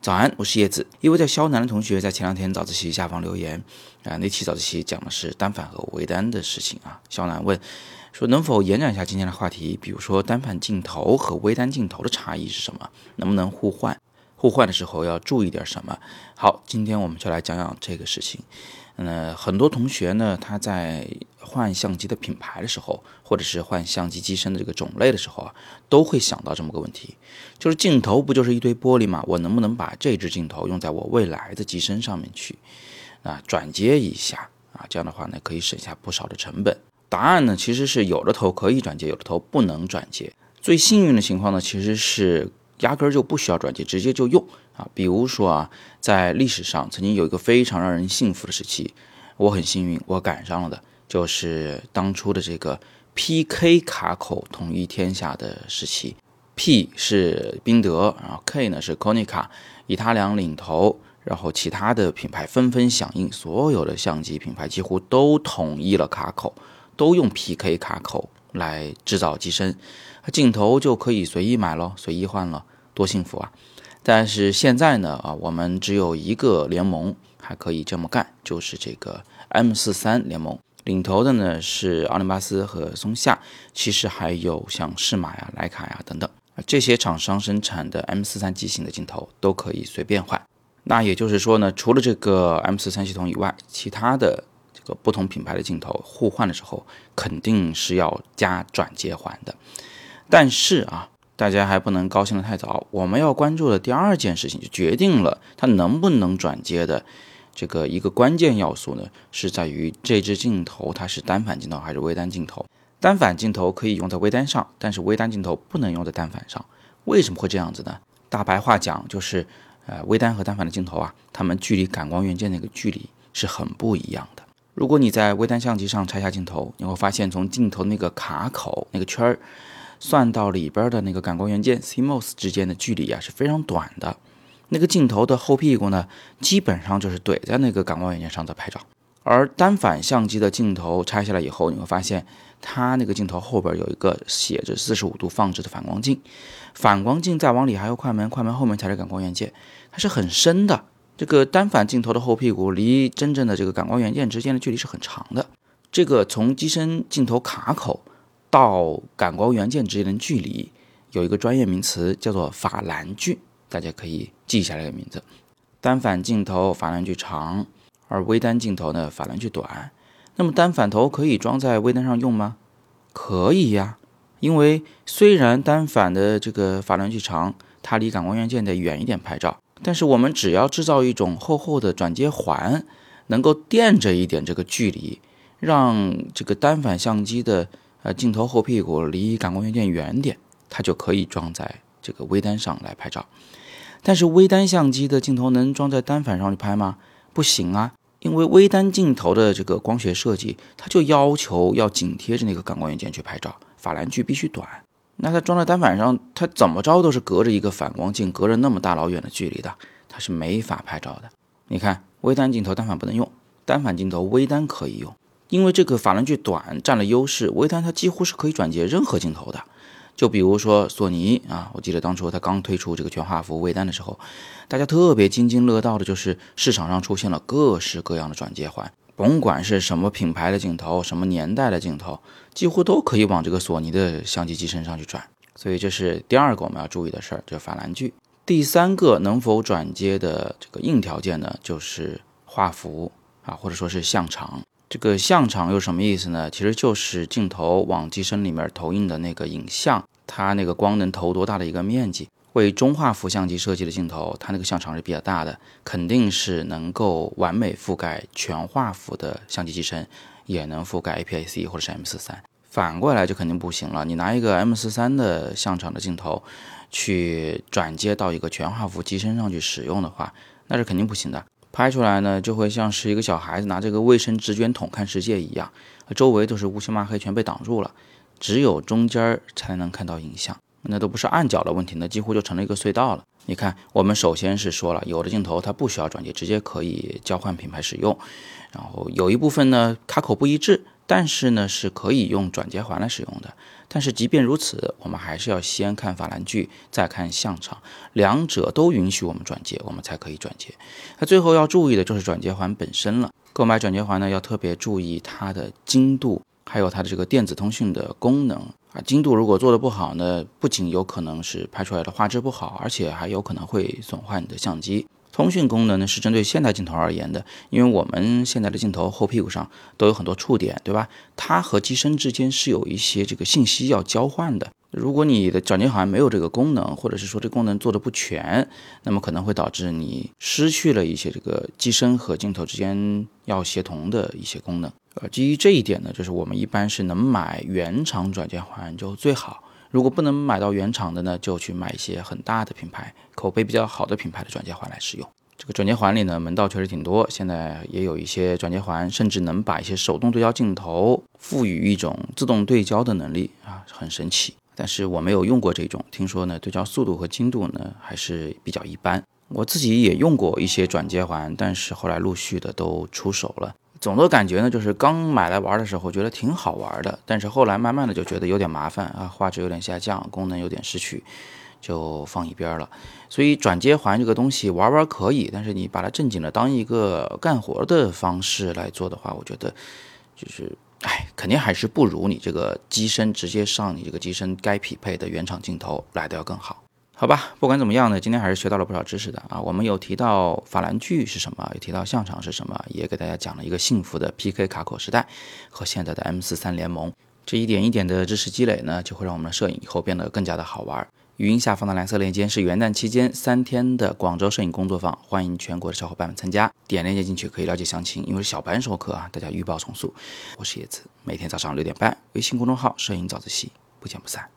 早安，我是叶子。一位叫肖楠的同学在前两天早自习下方留言，啊，那期早自习讲的是单反和微单的事情啊。肖楠问说，能否延展一下今天的话题？比如说单反镜头和微单镜头的差异是什么？能不能互换？互换的时候要注意点什么？好，今天我们就来讲讲这个事情。嗯，很多同学呢，他在换相机的品牌的时候，或者是换相机机身的这个种类的时候啊，都会想到这么个问题，就是镜头不就是一堆玻璃吗？我能不能把这支镜头用在我未来的机身上面去啊？转接一下啊，这样的话呢，可以省下不少的成本。答案呢，其实是有的头可以转接，有的头不能转接。最幸运的情况呢，其实是压根儿就不需要转接，直接就用。啊，比如说啊，在历史上曾经有一个非常让人信服的时期，我很幸运，我赶上了的，就是当初的这个 PK 卡口统一天下的时期。P 是宾得，然后 K 呢是 Konic，以他俩领头，然后其他的品牌纷纷响应，所有的相机品牌几乎都统一了卡口，都用 PK 卡口来制造机身，镜头就可以随意买喽，随意换了，多幸福啊！但是现在呢，啊，我们只有一个联盟还可以这么干，就是这个 M 四三联盟，领头的呢是奥林巴斯和松下，其实还有像适马呀、徕卡呀等等，这些厂商生产的 M 四三机型的镜头都可以随便换。那也就是说呢，除了这个 M 四三系统以外，其他的这个不同品牌的镜头互换的时候，肯定是要加转接环的。但是啊。大家还不能高兴得太早，我们要关注的第二件事情，就决定了它能不能转接的这个一个关键要素呢，是在于这支镜头它是单反镜头还是微单镜头。单反镜头可以用在微单上，但是微单镜头不能用在单反上。为什么会这样子呢？大白话讲就是，呃，微单和单反的镜头啊，它们距离感光元件那个距离是很不一样的。如果你在微单相机上拆下镜头，你会发现从镜头那个卡口那个圈儿。算到里边的那个感光元件 CMOS 之间的距离啊是非常短的，那个镜头的后屁股呢，基本上就是怼在那个感光元件上在拍照。而单反相机的镜头拆下来以后，你会发现它那个镜头后边有一个写着四十五度放置的反光镜，反光镜再往里还有快门，快门后面才是感光元件，它是很深的。这个单反镜头的后屁股离真正的这个感光元件之间的距离是很长的。这个从机身镜头卡口。到感光元件之间的距离有一个专业名词叫做法兰距，大家可以记下这个名字。单反镜头法兰距长，而微单镜头呢法兰距短。那么单反头可以装在微单上用吗？可以呀，因为虽然单反的这个法兰距长，它离感光元件得远一点拍照，但是我们只要制造一种厚厚的转接环，能够垫着一点这个距离，让这个单反相机的。呃，镜头后屁股离感光元件远点，它就可以装在这个微单上来拍照。但是微单相机的镜头能装在单反上去拍吗？不行啊，因为微单镜头的这个光学设计，它就要求要紧贴着那个感光元件去拍照，法兰距必须短。那它装在单反上，它怎么着都是隔着一个反光镜，隔着那么大老远的距离的，它是没法拍照的。你看，微单镜头单反不能用，单反镜头微单可以用。因为这个法兰距短占了优势，微单它几乎是可以转接任何镜头的。就比如说索尼啊，我记得当初它刚推出这个全画幅微单的时候，大家特别津津乐道的就是市场上出现了各式各样的转接环，甭管是什么品牌的镜头、什么年代的镜头，几乎都可以往这个索尼的相机机身上去转。所以这是第二个我们要注意的事儿，就是法兰距。第三个能否转接的这个硬条件呢，就是画幅啊，或者说是像长。这个像长又什么意思呢？其实就是镜头往机身里面投影的那个影像，它那个光能投多大的一个面积。为中画幅相机设计的镜头，它那个像场是比较大的，肯定是能够完美覆盖全画幅的相机机身，也能覆盖 APS-C 或者是 M 四三。反过来就肯定不行了。你拿一个 M 四三的像场的镜头去转接到一个全画幅机身上去使用的话，那是肯定不行的。拍出来呢，就会像是一个小孩子拿这个卫生纸卷筒看世界一样，周围都是乌漆嘛黑，全被挡住了，只有中间才能看到影像。那都不是暗角的问题，那几乎就成了一个隧道了。你看，我们首先是说了，有的镜头它不需要转接，直接可以交换品牌使用。然后有一部分呢，卡口不一致，但是呢是可以用转接环来使用的。但是即便如此，我们还是要先看法兰距，再看相场，两者都允许我们转接，我们才可以转接。那最后要注意的就是转接环本身了。购买转接环呢，要特别注意它的精度，还有它的这个电子通讯的功能啊。精度如果做的不好呢，不仅有可能是拍出来的画质不好，而且还有可能会损坏你的相机。通讯功能呢是针对现代镜头而言的，因为我们现在的镜头后屁股上都有很多触点，对吧？它和机身之间是有一些这个信息要交换的。如果你的转接环没有这个功能，或者是说这功能做的不全，那么可能会导致你失去了一些这个机身和镜头之间要协同的一些功能。呃，基于这一点呢，就是我们一般是能买原厂转接环就最好。如果不能买到原厂的呢，就去买一些很大的品牌、口碑比较好的品牌的转接环来使用。这个转接环里呢，门道确实挺多。现在也有一些转接环，甚至能把一些手动对焦镜头赋予一种自动对焦的能力啊，很神奇。但是我没有用过这种，听说呢，对焦速度和精度呢还是比较一般。我自己也用过一些转接环，但是后来陆续的都出手了。总的感觉呢，就是刚买来玩的时候觉得挺好玩的，但是后来慢慢的就觉得有点麻烦啊，画质有点下降，功能有点失去，就放一边了。所以转接环这个东西玩玩可以，但是你把它正经的当一个干活的方式来做的话，我觉得就是，哎，肯定还是不如你这个机身直接上你这个机身该匹配的原厂镜头来的要更好。好吧，不管怎么样呢，今天还是学到了不少知识的啊。我们有提到法兰距是什么，有提到相场是什么，也给大家讲了一个幸福的 PK 卡口时代和现在的 M 四三联盟。这一点一点的知识积累呢，就会让我们的摄影以后变得更加的好玩。语音下方的蓝色链接是元旦期间三天的广州摄影工作坊，欢迎全国的小伙伴们参加。点链接进去可以了解详情。因为是小班授课啊，大家预报重塑。我是叶子，每天早上六点半，微信公众号“摄影早自习”，不见不散。